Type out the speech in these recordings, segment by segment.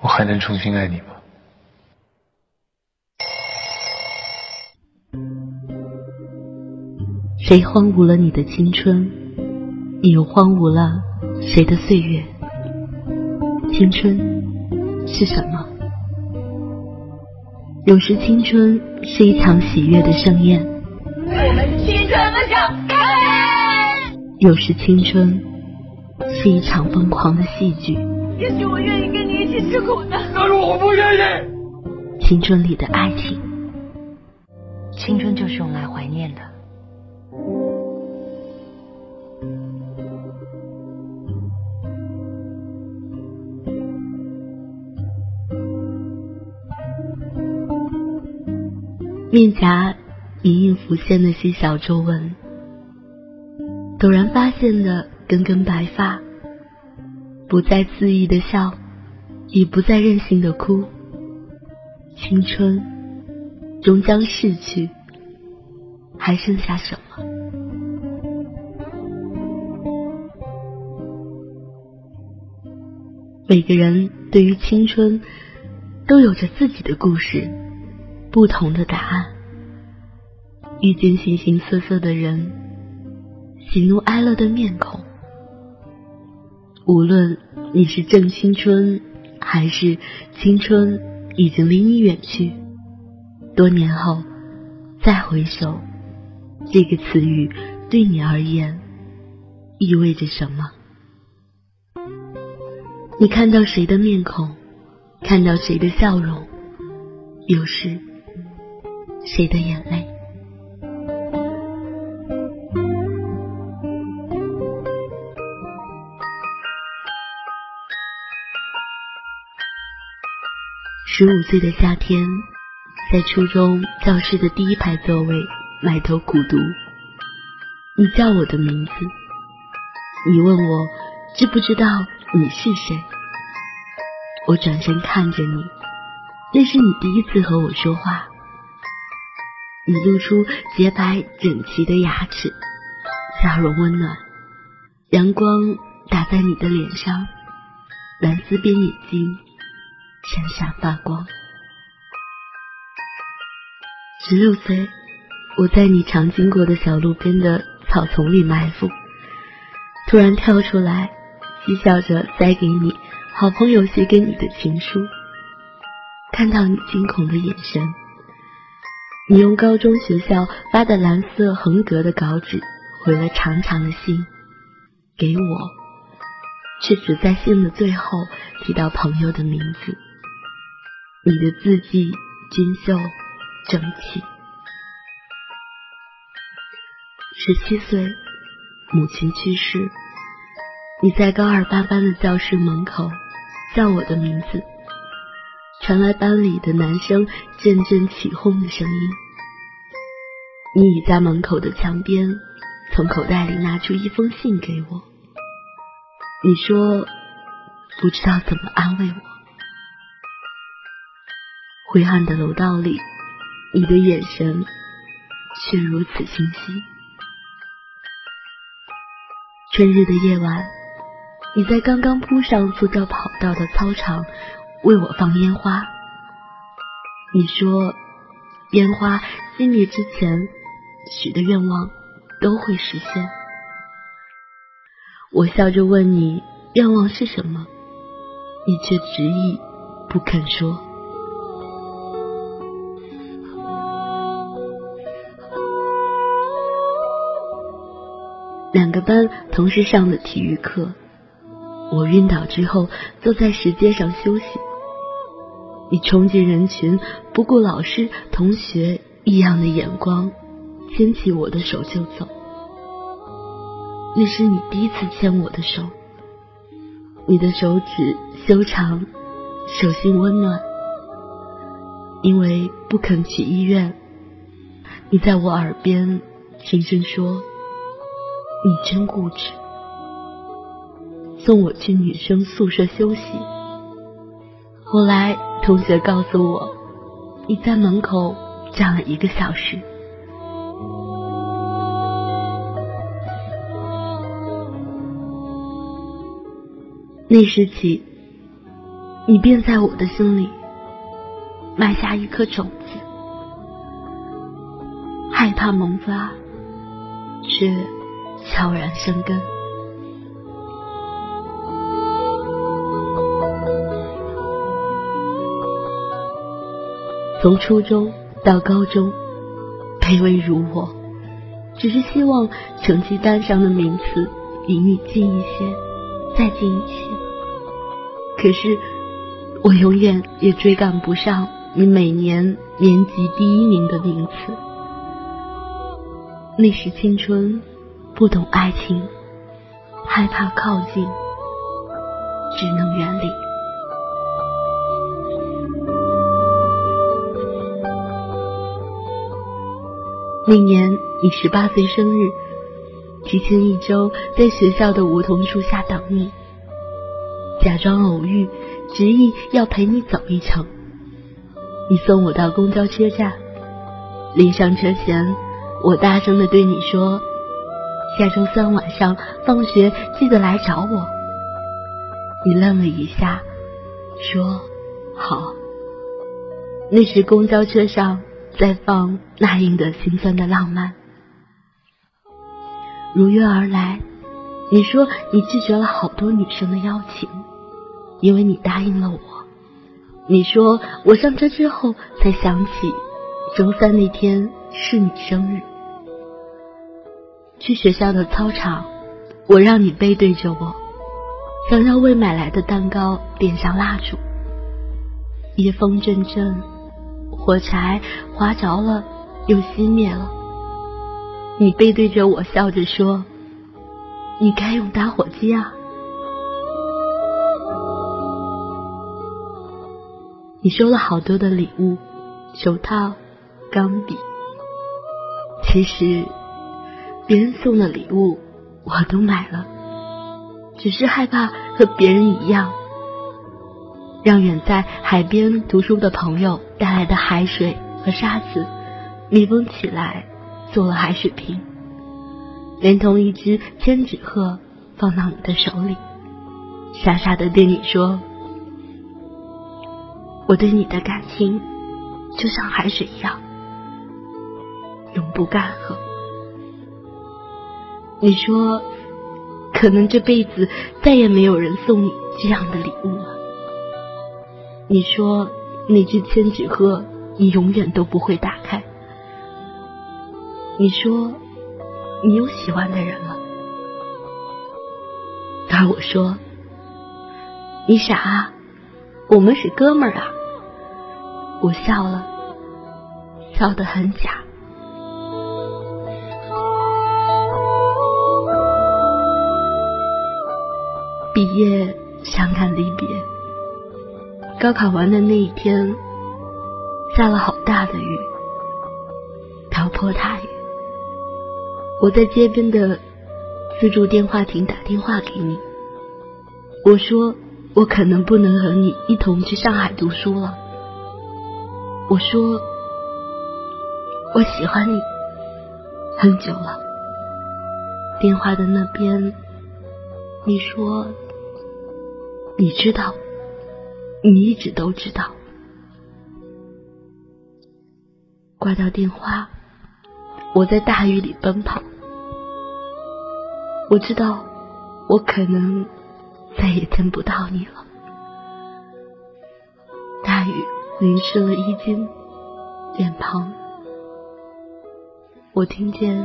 我还能重新爱你吗？谁荒芜了你的青春？你又荒芜了谁的岁月？青春是什么？有时青春是一场喜悦的盛宴，我们青春不想开。有时青春是一场疯狂的戏剧。也许我愿意跟你一起吃苦的，但是我不愿意。青春里的爱情，青春就是用来怀念的。面颊隐隐浮现的些小皱纹，陡然发现的根根白发，不再恣意的笑，已不再任性的哭。青春终将逝去，还剩下什么？每个人对于青春都有着自己的故事。不同的答案，遇见形形色色的人，喜怒哀乐的面孔。无论你是正青春，还是青春已经离你远去，多年后再回首，这个词语对你而言意味着什么？你看到谁的面孔，看到谁的笑容，有时。谁的眼泪？十五岁的夏天，在初中教室的第一排座位埋头苦读。你叫我的名字，你问我知不知道你是谁？我转身看着你，那是你第一次和我说话。你露出洁白整齐的牙齿，笑容温暖，阳光打在你的脸上，蓝丝边眼睛闪闪发光。十六岁，我在你常经过的小路边的草丛里埋伏，突然跳出来，嬉笑着塞给你好朋友写给你的情书，看到你惊恐的眼神。你用高中学校发的蓝色横格的稿纸回了长长的信给我，却只在信的最后提到朋友的名字。你的字迹俊秀整齐。十七岁，母亲去世，你在高二八班的教室门口叫我的名字。传来班里的男生阵阵起哄的声音。你倚在门口的墙边，从口袋里拿出一封信给我。你说不知道怎么安慰我。灰暗的楼道里，你的眼神却如此清晰。春日的夜晚，你在刚刚铺上塑胶跑道的操场。为我放烟花，你说烟花熄灭之前许的愿望都会实现。我笑着问你愿望是什么，你却执意不肯说。两个班同时上的体育课，我晕倒之后坐在石阶上休息。你冲进人群，不顾老师、同学异样的眼光，牵起我的手就走。那是你第一次牵我的手，你的手指修长，手心温暖。因为不肯去医院，你在我耳边轻声说：“你真固执。”送我去女生宿舍休息。后来。同学告诉我，你在门口站了一个小时。那时起，你便在我的心里埋下一颗种子，害怕萌发，却悄然生根。从初中到高中，卑微如我，只是希望成绩单上的名次离你近一些，再近一些。可是，我永远也追赶不上你每年年级第一名的名次。那时青春，不懂爱情，害怕靠近，只能远离。那年你十八岁生日，提前一周在学校的梧桐树下等你，假装偶遇，执意要陪你走一程。你送我到公交车站，临上车前，我大声的对你说：“下周三晚上放学记得来找我。”你愣了一下，说：“好。”那时公交车上。在放那英的心酸的浪漫，如约而来。你说你拒绝了好多女生的邀请，因为你答应了我。你说我上车之后才想起，周三那天是你生日。去学校的操场，我让你背对着我，想要为买来的蛋糕点上蜡烛。夜风阵阵。火柴划着了，又熄灭了。你背对着我笑着说：“你该用打火机啊。”你收了好多的礼物，手套、钢笔。其实，别人送的礼物我都买了，只是害怕和别人一样。让远在海边读书的朋友带来的海水和沙子密封起来，做了海水瓶，连同一只千纸鹤放到你的手里，傻傻的对你说：“我对你的感情就像海水一样，永不干涸。”你说，可能这辈子再也没有人送你这样的礼物了。你说那只千纸鹤，你永远都不会打开。你说你有喜欢的人了，而我说你傻啊，我们是哥们儿啊。我笑了，笑得很假。毕业，伤感离别。高考完的那一天，下了好大的雨，瓢泼大雨。我在街边的自助电话亭打电话给你，我说我可能不能和你一同去上海读书了。我说我喜欢你很久了。电话的那边，你说你知道。你一直都知道。挂掉电话，我在大雨里奔跑。我知道，我可能再也见不到你了。大雨淋湿了衣襟、脸庞。我听见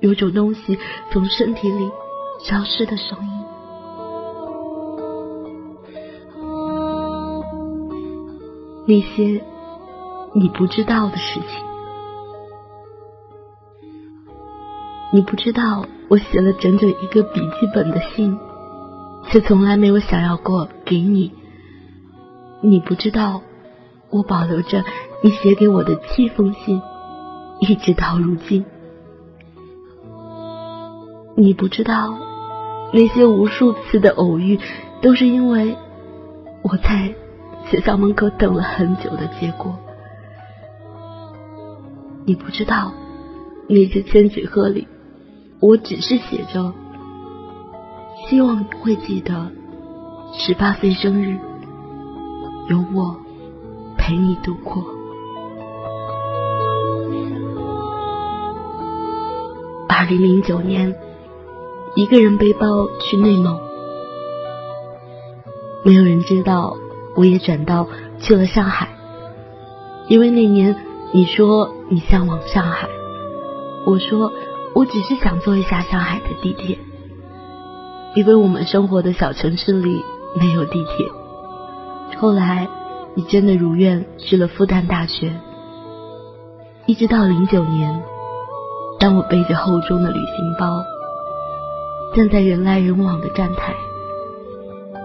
有种东西从身体里消失的声音。那些你不知道的事情，你不知道我写了整整一个笔记本的信，却从来没有想要过给你。你不知道我保留着你写给我的七封信，一直到如今。你不知道那些无数次的偶遇，都是因为我在。学校门口等了很久的结果，你不知道，那些千纸鹤里，我只是写着，希望你会记得十八岁生日有我陪你度过。二零零九年，一个人背包去内蒙，没有人知道，我也转到去了上海。因为那年你说你向往上海，我说我只是想坐一下上海的地铁。因为我们生活的小城市里没有地铁。后来你真的如愿去了复旦大学，一直到零九年。当我背着厚重的旅行包，站在人来人往的站台，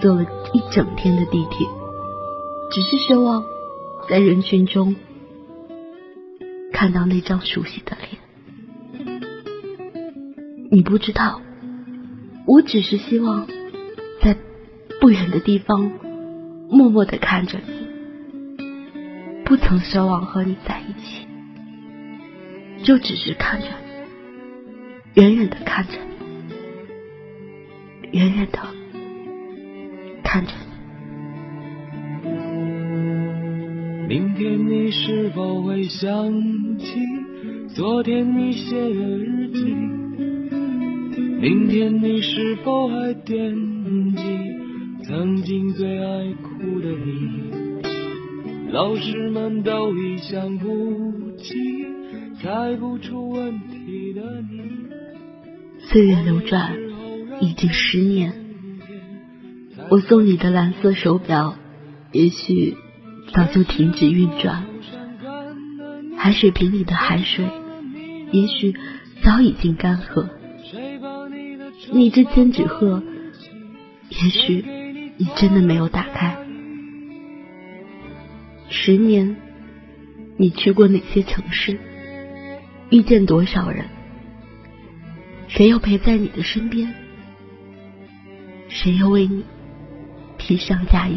坐了一整天的地铁，只是奢望在人群中看到那张熟悉的脸。你不知道，我只是希望在不远的地方默默的看着你，不曾奢望和你在一起。就只是看着你，远远的看着你，远远的看着你。明天你是否会想起昨天你写的日记？明天你是否还惦记曾经最爱哭的你？老师们都已想不起。猜不出问题的你。岁月流转，已经十年。我送你的蓝色手表，也许早就停止运转。海水瓶里的海水，也许早已经干涸。那只千纸鹤，也许你真的没有打开。十年，你去过哪些城市？遇见多少人，谁又陪在你的身边？谁又为你披上嫁衣？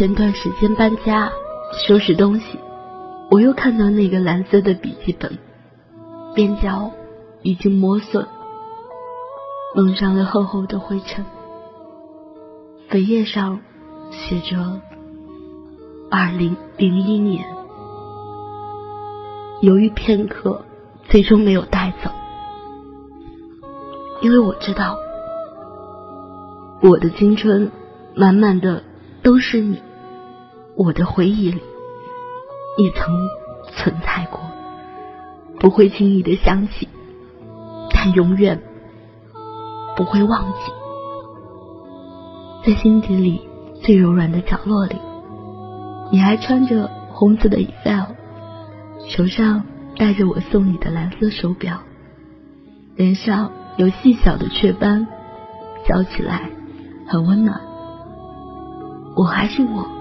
前段时间搬家，收拾东西，我又看到那个蓝色的笔记本，边角已经磨损，蒙上了厚厚的灰尘，扉页上写着“二零零一年”。犹豫片刻，最终没有带走，因为我知道，我的青春满满的都是你。我的回忆里，也曾存在过，不会轻易的想起，但永远不会忘记。在心底里最柔软的角落里，你还穿着红色的 Excel，手上戴着我送你的蓝色手表，脸上有细小的雀斑，笑起来很温暖。我还是我。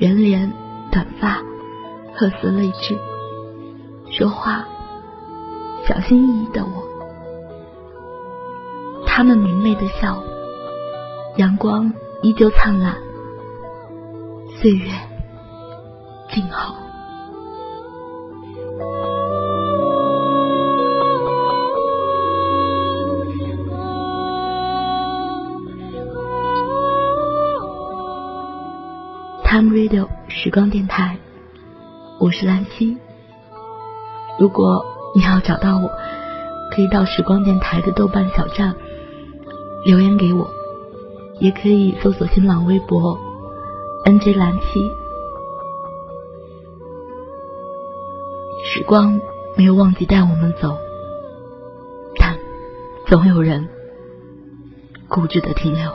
圆脸、短发、褐色泪痣，说话小心翼翼的我，他们明媚的笑，阳光依旧灿烂，岁月静好。Time Radio 时光电台，我是蓝七。如果你要找到我，可以到时光电台的豆瓣小站留言给我，也可以搜索新浪微博 NJ 蓝七。时光没有忘记带我们走，但总有人固执的停留。